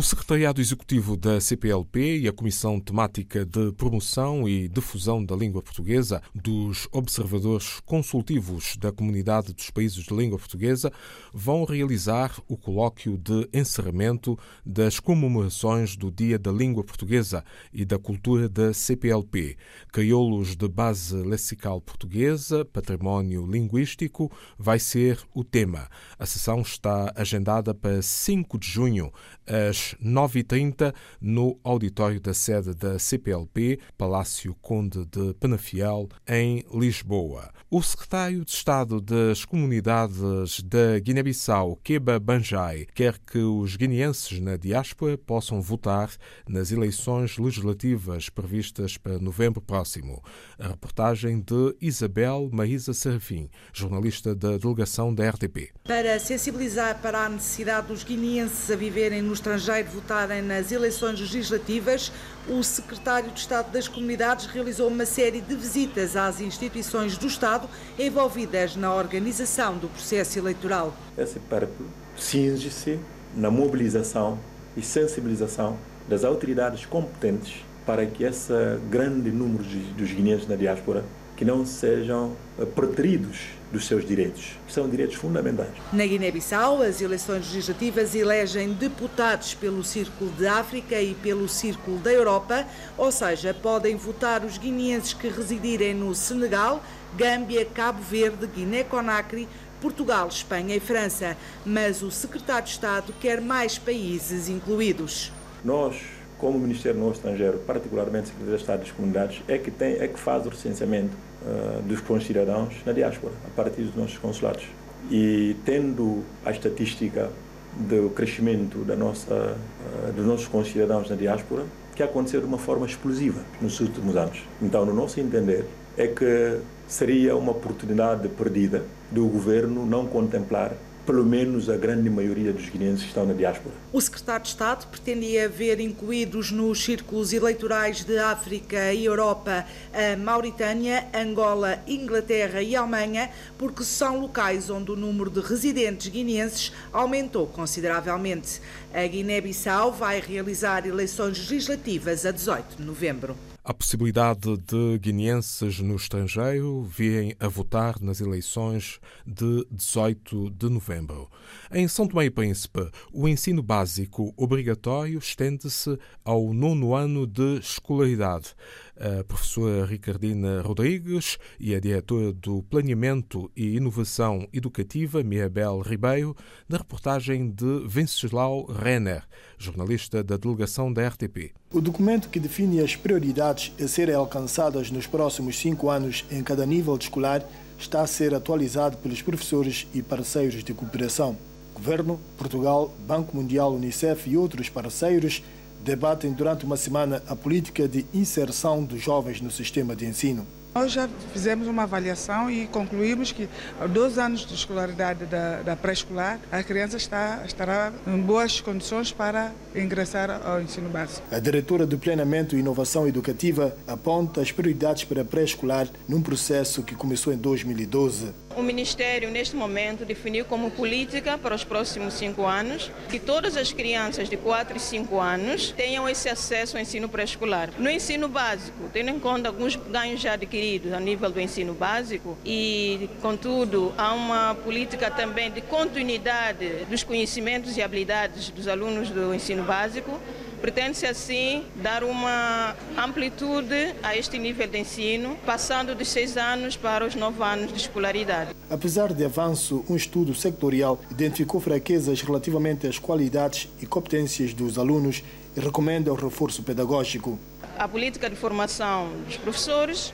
O Secretariado Executivo da CPLP e a Comissão Temática de Promoção e Difusão da Língua Portuguesa dos Observadores Consultivos da Comunidade dos Países de Língua Portuguesa vão realizar o colóquio de encerramento das comemorações do Dia da Língua Portuguesa e da Cultura da CPLP. Caiolos de base lexical portuguesa, património linguístico, vai ser o tema. A sessão está agendada para 5 de junho, às às 9h30 no auditório da sede da CPLP, Palácio Conde de Penafiel, em Lisboa. O secretário de Estado das Comunidades da Guiné-Bissau, Keba Banjai, quer que os guineenses na diáspora possam votar nas eleições legislativas previstas para novembro próximo. A reportagem de Isabel Maísa Serafim, jornalista da delegação da RTP. Para sensibilizar para a necessidade dos guineenses a viverem no estrangeiro estrangeiro votarem nas eleições legislativas, o secretário de Estado das Comunidades realizou uma série de visitas às instituições do Estado envolvidas na organização do processo eleitoral. Esse périplo cinge-se na mobilização e sensibilização das autoridades competentes para que esse grande número dos guineenses na diáspora que não sejam eh, preteridos dos seus direitos, que são direitos fundamentais. Na Guiné-Bissau, as eleições legislativas elegem deputados pelo Círculo de África e pelo Círculo da Europa, ou seja, podem votar os guineenses que residirem no Senegal, Gâmbia, Cabo Verde, Guiné-Conakry, Portugal, Espanha e França, mas o secretário de Estado quer mais países incluídos. Nós como o Ministério do Estrangeiro, particularmente o Secretaria de Estado das Comunidades, é que, tem, é que faz o recenseamento uh, dos concidadãos na diáspora, a partir dos nossos consulados. E tendo a estatística do crescimento da nossa, uh, dos nossos concidadãos na diáspora, que aconteceu de uma forma explosiva nos últimos anos. Então, no nosso entender, é que seria uma oportunidade perdida do governo não contemplar pelo menos a grande maioria dos guineenses que estão na diáspora. O secretário de Estado pretendia ver incluídos nos círculos eleitorais de África e Europa a Mauritânia, Angola, Inglaterra e Alemanha, porque são locais onde o número de residentes guineenses aumentou consideravelmente. A Guiné-Bissau vai realizar eleições legislativas a 18 de novembro a possibilidade de guineenses no estrangeiro virem a votar nas eleições de 18 de novembro. Em São Tomé e Príncipe, o ensino básico obrigatório estende-se ao nono ano de escolaridade a professora Ricardina Rodrigues e a diretora do Planeamento e Inovação Educativa, Mirabel Ribeiro, na reportagem de Venceslau Renner, jornalista da delegação da RTP. O documento que define as prioridades a serem alcançadas nos próximos cinco anos em cada nível escolar está a ser atualizado pelos professores e parceiros de cooperação. Governo, Portugal, Banco Mundial, Unicef e outros parceiros debatem durante uma semana a política de inserção dos jovens no sistema de ensino. Nós já fizemos uma avaliação e concluímos que aos dois anos de escolaridade da, da pré-escolar, a criança está, estará em boas condições para ingressar ao ensino básico. A diretora do Planeamento e Inovação Educativa aponta as prioridades para a pré-escolar num processo que começou em 2012. O Ministério, neste momento, definiu como política para os próximos cinco anos que todas as crianças de 4 e 5 anos tenham esse acesso ao ensino pré-escolar. No ensino básico, tendo em conta alguns ganhos já adquiridos a nível do ensino básico e, contudo, há uma política também de continuidade dos conhecimentos e habilidades dos alunos do ensino básico, Pretende-se assim dar uma amplitude a este nível de ensino, passando de seis anos para os nove anos de escolaridade. Apesar de avanço, um estudo sectorial identificou fraquezas relativamente às qualidades e competências dos alunos e recomenda o reforço pedagógico. A política de formação dos professores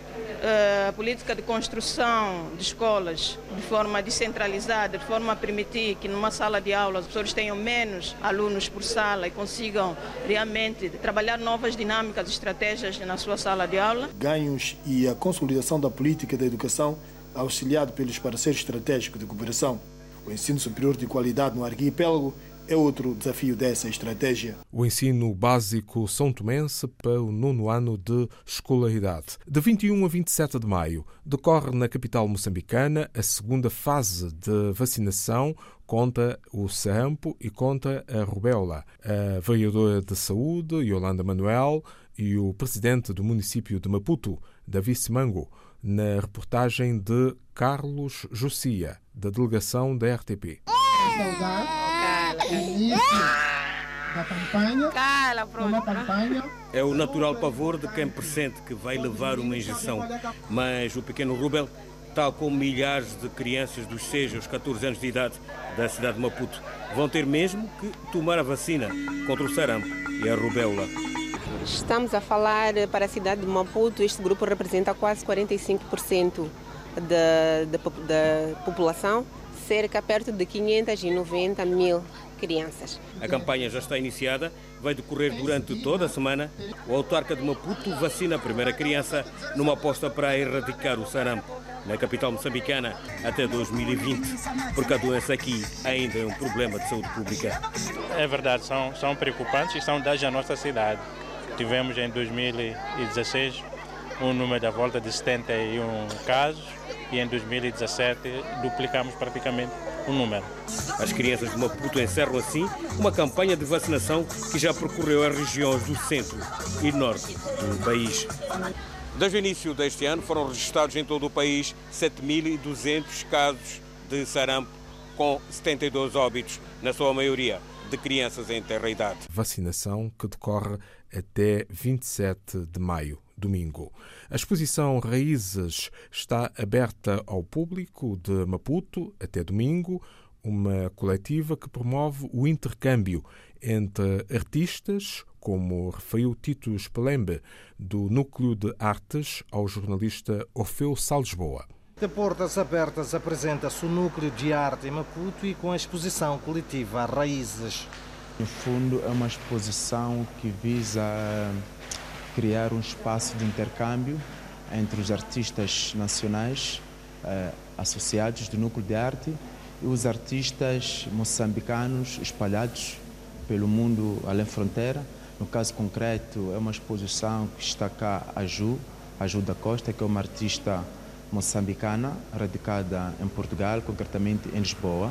a política de construção de escolas de forma descentralizada, de forma a permitir que numa sala de aula os professores tenham menos alunos por sala e consigam realmente trabalhar novas dinâmicas, estratégias na sua sala de aula. Ganhos e a consolidação da política da educação auxiliado pelos parceiros estratégicos de cooperação. O ensino superior de qualidade no arquipélago é outro desafio dessa estratégia. O ensino básico são tomense para o nono ano de escolaridade. De 21 a 27 de maio, decorre na capital moçambicana a segunda fase de vacinação contra o sarampo e contra a rubéola. A vereadora de saúde, Yolanda Manuel, e o presidente do município de Maputo, Davi Simango, na reportagem de Carlos Jussia, da delegação da RTP. Da campanha. Cala, uma campanha. É o natural pavor de quem pressente que vai levar uma injeção. Mas o pequeno Rubel, tal como milhares de crianças dos 6 aos 14 anos de idade da cidade de Maputo, vão ter mesmo que tomar a vacina contra o sarampo e a rubéola. Estamos a falar para a cidade de Maputo, este grupo representa quase 45% da, da, da população, cerca perto de 590 mil crianças. A campanha já está iniciada, vai decorrer durante toda a semana. O autarca de Maputo vacina a primeira criança numa aposta para erradicar o sarampo na capital moçambicana até 2020, porque a doença aqui ainda é um problema de saúde pública. É verdade, são, são preocupantes e são dados à nossa cidade. Tivemos em 2016 um número da volta de 71 casos e em 2017 duplicamos praticamente o número. As crianças de Maputo encerram assim uma campanha de vacinação que já percorreu as regiões do centro e norte do país. Desde o início deste ano foram registrados em todo o país 7.200 casos de sarampo, com 72 óbitos, na sua maioria de crianças em terra idade. Vacinação que decorre até 27 de maio, domingo. A exposição Raízes está aberta ao público de Maputo até domingo, uma coletiva que promove o intercâmbio entre artistas, como referiu Tito Spelembe, do Núcleo de Artes, ao jornalista Orfeu Salesboa. De Portas Abertas apresenta-se o Núcleo de Arte em Maputo e com a exposição coletiva Raízes. No fundo, é uma exposição que visa criar um espaço de intercâmbio entre os artistas nacionais eh, associados do Núcleo de Arte e os artistas moçambicanos espalhados pelo mundo além fronteira. No caso concreto, é uma exposição que está cá a Ju, a Ju da Costa, que é uma artista moçambicana radicada em Portugal, concretamente em Lisboa.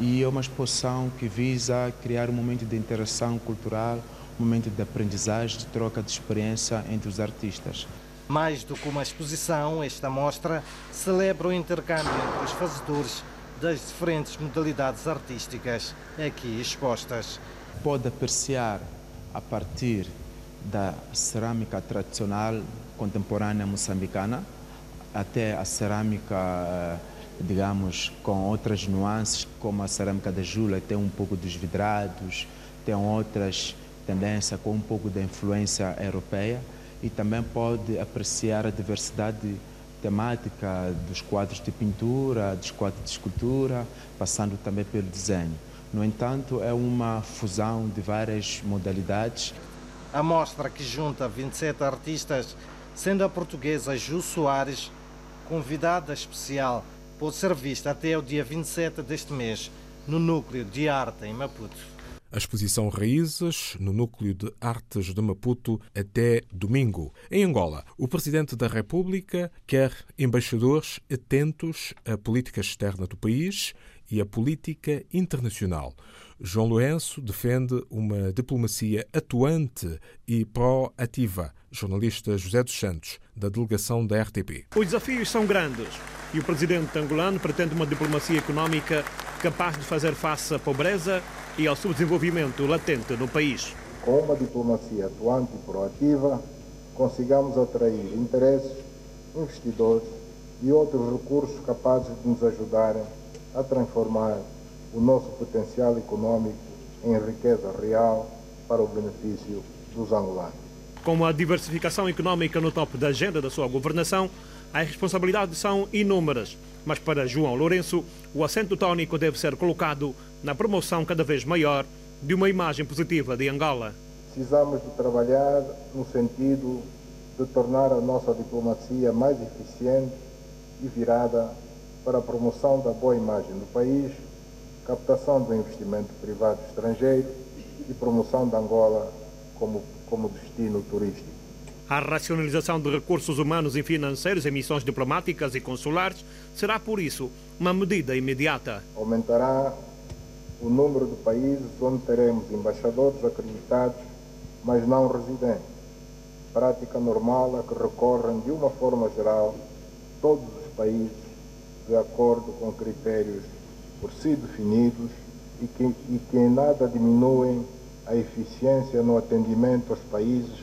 E é uma exposição que visa criar um momento de interação cultural, momento de aprendizagem, de troca de experiência entre os artistas. Mais do que uma exposição, esta mostra celebra o intercâmbio entre os fazedores das diferentes modalidades artísticas aqui expostas. Pode apreciar a partir da cerâmica tradicional contemporânea moçambicana até a cerâmica, eh, digamos, com outras nuances, como a cerâmica da Jula, tem um pouco dos vidrados, tem outras tendências com um pouco da influência europeia e também pode apreciar a diversidade temática dos quadros de pintura, dos quadros de escultura, passando também pelo desenho. No entanto, é uma fusão de várias modalidades. A mostra que junta 27 artistas, sendo a portuguesa Ju Soares convidada especial, pode ser vista até o dia 27 deste mês no Núcleo de Arte em Maputo. A exposição Raízes, no Núcleo de Artes de Maputo, até domingo. Em Angola, o Presidente da República quer embaixadores atentos à política externa do país e à política internacional. João Lourenço defende uma diplomacia atuante e proativa. Jornalista José dos Santos, da delegação da RTP. Os desafios são grandes e o presidente angolano pretende uma diplomacia económica capaz de fazer face à pobreza e ao subdesenvolvimento latente no país. Com uma diplomacia atuante e proativa, consigamos atrair interesses, investidores e outros recursos capazes de nos ajudarem a transformar o nosso potencial econômico em riqueza real para o benefício dos angolanos. Com a diversificação econômica no topo da agenda da sua governação, as responsabilidades são inúmeras, mas para João Lourenço, o acento tónico deve ser colocado na promoção cada vez maior de uma imagem positiva de Angola. Precisamos de trabalhar no sentido de tornar a nossa diplomacia mais eficiente e virada para a promoção da boa imagem do país, captação do investimento privado estrangeiro e promoção de Angola como, como destino turístico. A racionalização de recursos humanos e financeiros em missões diplomáticas e consulares será, por isso, uma medida imediata. Aumentará o número de países onde teremos embaixadores acreditados, mas não residentes. Prática normal a que recorrem, de uma forma geral, todos os países, de acordo com critérios por si definidos e que, e que em nada diminuem a eficiência no atendimento aos países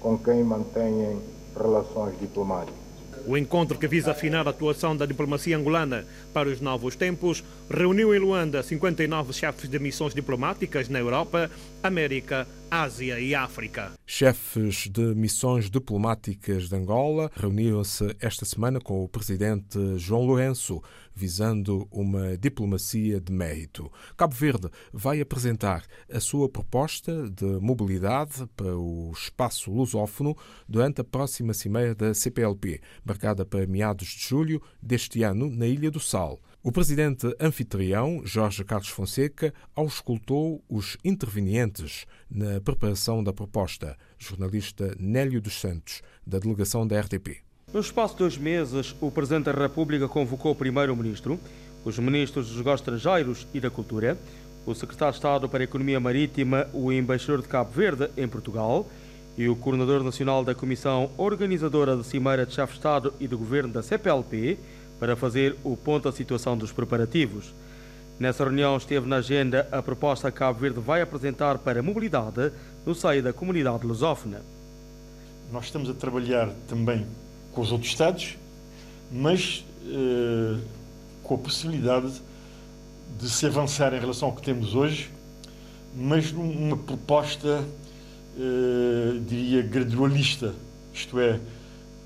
com quem mantêm relações diplomáticas. O encontro que visa afinar a atuação da diplomacia angolana para os novos tempos reuniu em Luanda 59 chefes de missões diplomáticas na Europa, América, Ásia e África. Chefes de missões diplomáticas de Angola reuniram-se esta semana com o presidente João Lourenço, visando uma diplomacia de mérito. Cabo Verde vai apresentar a sua proposta de mobilidade para o espaço lusófono durante a próxima cimeira da CPLP, marcada para meados de julho deste ano na Ilha do Sal. O presidente anfitrião, Jorge Carlos Fonseca, auscultou os intervenientes na preparação da proposta, jornalista Nélio dos Santos, da delegação da RTP. No espaço de dois meses, o Presidente da República convocou o Primeiro-Ministro, os Ministros dos Negócios Estrangeiros e da Cultura, o Secretário de Estado para a Economia Marítima, o Embaixador de Cabo Verde em Portugal e o Coordenador Nacional da Comissão Organizadora da Cimeira de Chefe de Estado e do Governo da CPLP, para fazer o ponto da situação dos preparativos. Nessa reunião esteve na agenda a proposta que Cabo Verde vai apresentar para a mobilidade no seio da comunidade lusófona. Nós estamos a trabalhar também com os outros Estados, mas eh, com a possibilidade de se avançar em relação ao que temos hoje, mas numa proposta, eh, diria, gradualista, isto é,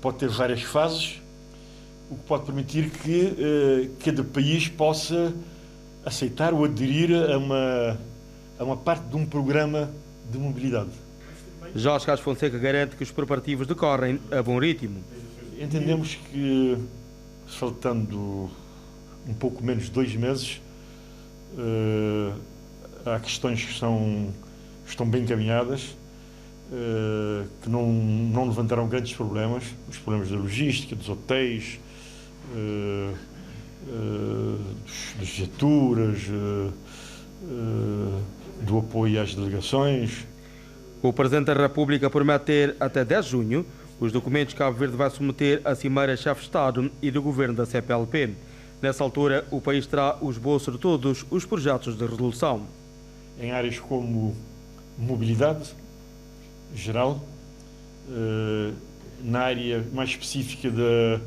pode ter várias fases, o que pode permitir que uh, cada país possa aceitar ou aderir a uma, a uma parte de um programa de mobilidade. Jorge Carlos Fonseca garante que os preparativos decorrem a bom ritmo. Entendemos que, faltando um pouco menos de dois meses, uh, há questões que são, estão bem encaminhadas, uh, que não, não levantaram grandes problemas, os problemas da logística, dos hotéis, das viaturas, uh, do apoio às delegações. O Presidente da República promete ter até 10 de junho os documentos que Cabo Verde vai submeter à Cimeira Chefe de Estado e do Governo da CPLP. Nessa altura, o país terá os bolsos de todos os projetos de resolução. Em áreas como mobilidade geral, na área mais específica da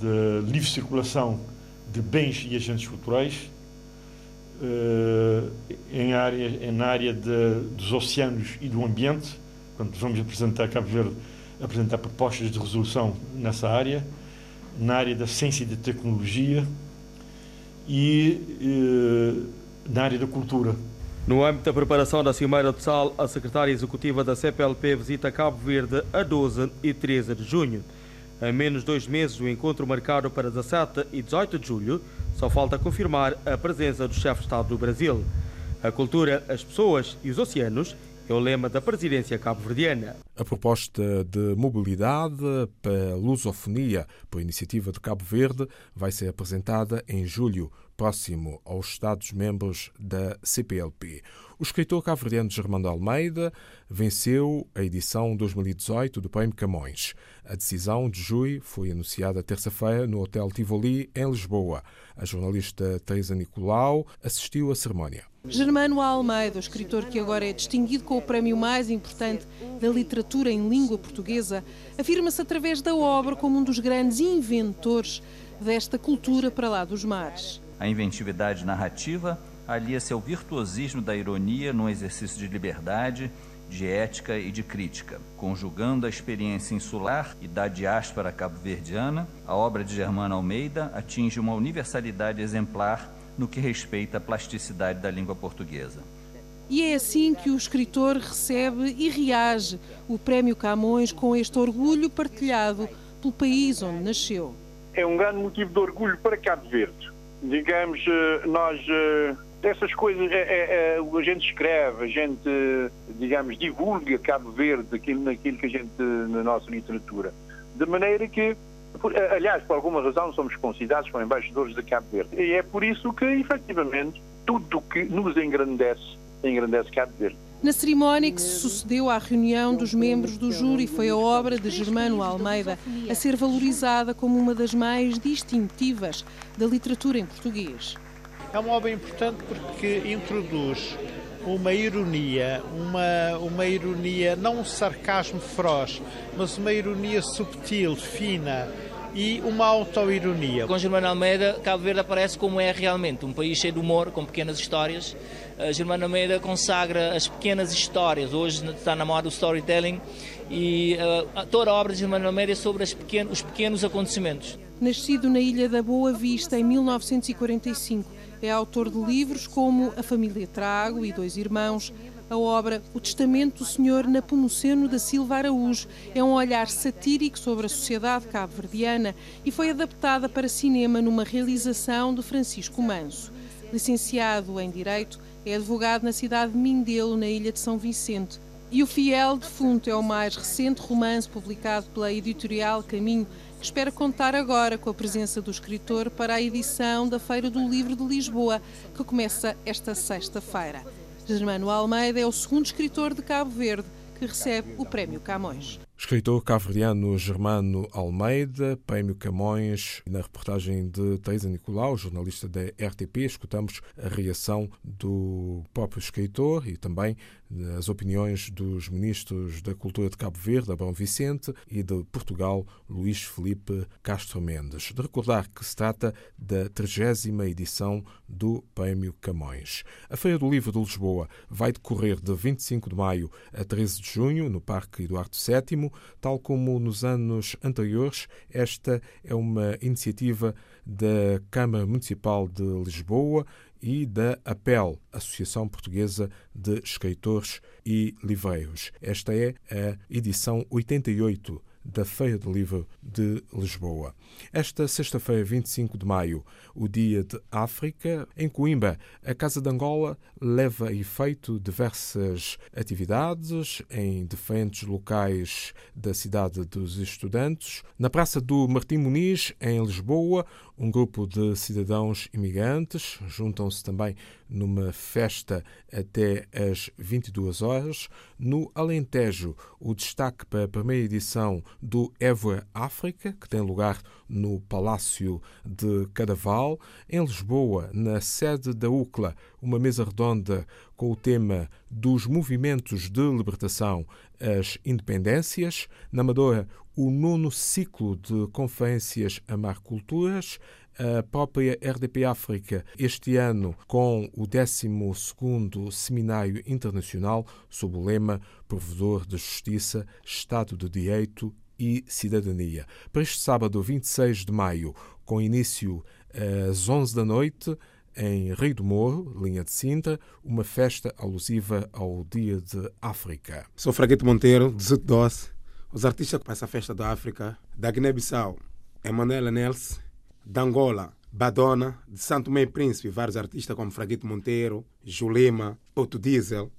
de livre circulação de bens e agentes culturais, uh, em área, na área de, dos oceanos e do ambiente, quando vamos apresentar Cabo Verde, apresentar propostas de resolução nessa área, na área da ciência e da tecnologia e uh, na área da cultura. No âmbito da preparação da Cimeira de Sal, a secretária executiva da CPLP visita Cabo Verde a 12 e 13 de junho. A menos dois meses do encontro marcado para 17 e 18 de julho, só falta confirmar a presença do chefe de Estado do Brasil. A cultura, as pessoas e os oceanos é o lema da presidência cabo-verdiana. A proposta de mobilidade para a lusofonia por iniciativa de Cabo Verde vai ser apresentada em julho próximo aos Estados-membros da CPLP. O escritor cabo-verdiano Germando Almeida venceu a edição 2018 do Prémio Camões. A decisão de júri foi anunciada terça-feira no Hotel Tivoli, em Lisboa. A jornalista Teresa Nicolau assistiu à cerimónia. Germano Almeida, o escritor que agora é distinguido com o prémio mais importante da literatura em língua portuguesa, afirma-se através da obra como um dos grandes inventores desta cultura para lá dos mares. A inventividade narrativa alia-se ao virtuosismo da ironia num exercício de liberdade, de ética e de crítica. Conjugando a experiência insular e da diáspora cabo-verdiana, a obra de Germano Almeida atinge uma universalidade exemplar no que respeita à plasticidade da língua portuguesa. E é assim que o escritor recebe e reage o Prémio Camões com este orgulho partilhado pelo país onde nasceu. É um grande motivo de orgulho para Cabo Verde digamos, nós essas coisas é, é, é, a gente escreve, a gente, digamos, divulga Cabo Verde aquilo, naquilo que a gente, na nossa literatura. De maneira que, aliás, por alguma razão somos considerados como embaixadores de Cabo Verde. E é por isso que, efetivamente, tudo que nos engrandece, engrandece Cabo Verde. Na cerimónia que se sucedeu à reunião dos membros do júri foi a obra de Germano Almeida a ser valorizada como uma das mais distintivas da literatura em português. É uma obra importante porque introduz uma ironia, uma, uma ironia, não um sarcasmo feroz, mas uma ironia subtil, fina e uma autoironia. Com Germano Almeida, Cabo Verde aparece como é realmente, um país cheio de humor, com pequenas histórias. Uh, Germano Almeida consagra as pequenas histórias, hoje está na moda o storytelling, e uh, toda a obra de Germano Almeida é sobre pequenos, os pequenos acontecimentos. Nascido na Ilha da Boa Vista em 1945, é autor de livros como A Família Trago e Dois Irmãos. A obra O Testamento do Senhor Napomuceno da Silva Araújo é um olhar satírico sobre a sociedade cabo-verdiana e foi adaptada para cinema numa realização de Francisco Manso. Licenciado em Direito, é advogado na cidade de Mindelo, na ilha de São Vicente. E O Fiel Defunto é o mais recente romance publicado pela editorial Caminho, espera contar agora com a presença do escritor para a edição da Feira do Livro de Lisboa, que começa esta sexta-feira. Germano Almeida é o segundo escritor de Cabo Verde que recebe o Prémio Camões. Escritor cabo-verdiano Germano Almeida, Prémio Camões. Na reportagem de Teresa Nicolau, jornalista da RTP, escutamos a reação do próprio escritor e também as opiniões dos ministros da Cultura de Cabo Verde, Abrão Vicente, e de Portugal, Luís Felipe Castro Mendes. De recordar que se trata da 30 edição do Prémio Camões. A Feira do Livro de Lisboa vai decorrer de 25 de maio a 13 de junho, no Parque Eduardo VII. Tal como nos anos anteriores, esta é uma iniciativa da Câmara Municipal de Lisboa e da APEL, Associação Portuguesa de Escritores e Livreiros. Esta é a edição 88 da Feira do Livro de Lisboa. Esta sexta-feira, 25 de maio, o Dia de África, em Coimbra, a Casa de Angola leva a efeito diversas atividades em diferentes locais da cidade dos estudantes. Na Praça do Martim Muniz, em Lisboa, um grupo de cidadãos imigrantes juntam-se também numa festa até às 22 horas. No Alentejo, o destaque para a primeira edição do Évora África, que tem lugar no Palácio de Cadaval. Em Lisboa, na sede da UCLA, uma mesa redonda com o tema dos movimentos de libertação às independências. Na Amadora, o nono ciclo de conferências Amar Culturas, a própria RDP África, este ano com o 12º Seminário Internacional sob o lema Provedor de Justiça, Estado de Direito e Cidadania. Para este sábado, 26 de maio, com início às 11 da noite, em Rio do Morro, linha de Sintra, uma festa alusiva ao Dia de África. Sou Fraguete Monteiro, de Doce. Os artistas para essa festa da África, da Guiné-Bissau, Emanuela Nelson, de Angola, Badona, de Santo Meio Príncipe, vários artistas como Fraguete Monteiro, Julema, Otto Diesel,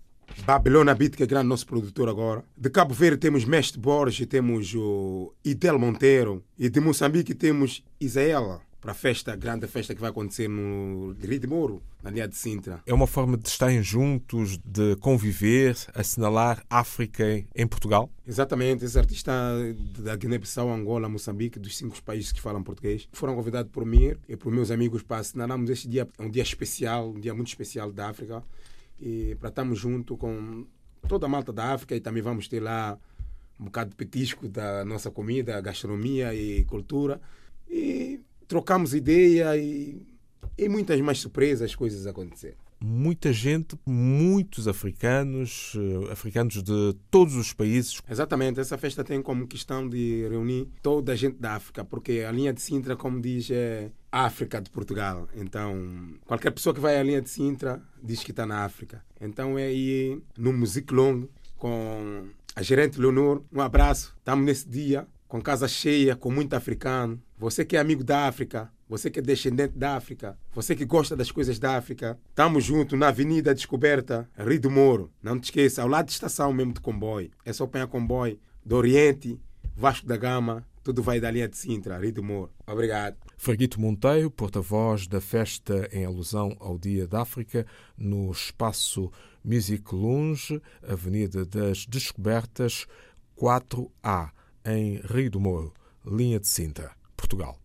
Babilônia Beat, que é grande nosso produtor agora. De Cabo Verde temos Mestre Borges, temos o Idel Monteiro. E de Moçambique temos Isaela para a festa, a grande festa que vai acontecer no Rio de Moro, na linha de Sintra. É uma forma de estarem juntos, de conviver, assinalar África em Portugal? Exatamente. Esses artistas da Guiné-Bissau, Angola, Moçambique, dos cinco países que falam português, foram convidados por mim e por meus amigos para assinarmos este dia, um dia especial, um dia muito especial da África, e para estarmos junto com toda a malta da África e também vamos ter lá um bocado de petisco da nossa comida, gastronomia e cultura. E trocamos ideia e, e muitas mais surpresas, coisas aconteceram. Muita gente, muitos africanos, eh, africanos de todos os países. Exatamente, essa festa tem como questão de reunir toda a gente da África, porque a linha de Sintra, como diz, é África de Portugal. Então, qualquer pessoa que vai à linha de Sintra diz que está na África. Então, é aí no Music Long com a gerente Leonor. Um abraço. Estamos nesse dia com casa cheia, com muito africano. Você que é amigo da África, você que é descendente da África, você que gosta das coisas da África, estamos juntos na Avenida Descoberta, Rio do Moro. Não te esqueça, ao lado da estação mesmo de comboio. É só apanhar comboio do Oriente, Vasco da Gama, tudo vai da linha de Sintra, Rio do Moro. Obrigado. Fraguito Monteiro, porta-voz da festa em alusão ao Dia da África, no espaço Music Lounge, Avenida das Descobertas, 4A, em Rio do Moro, linha de Sinta, Portugal.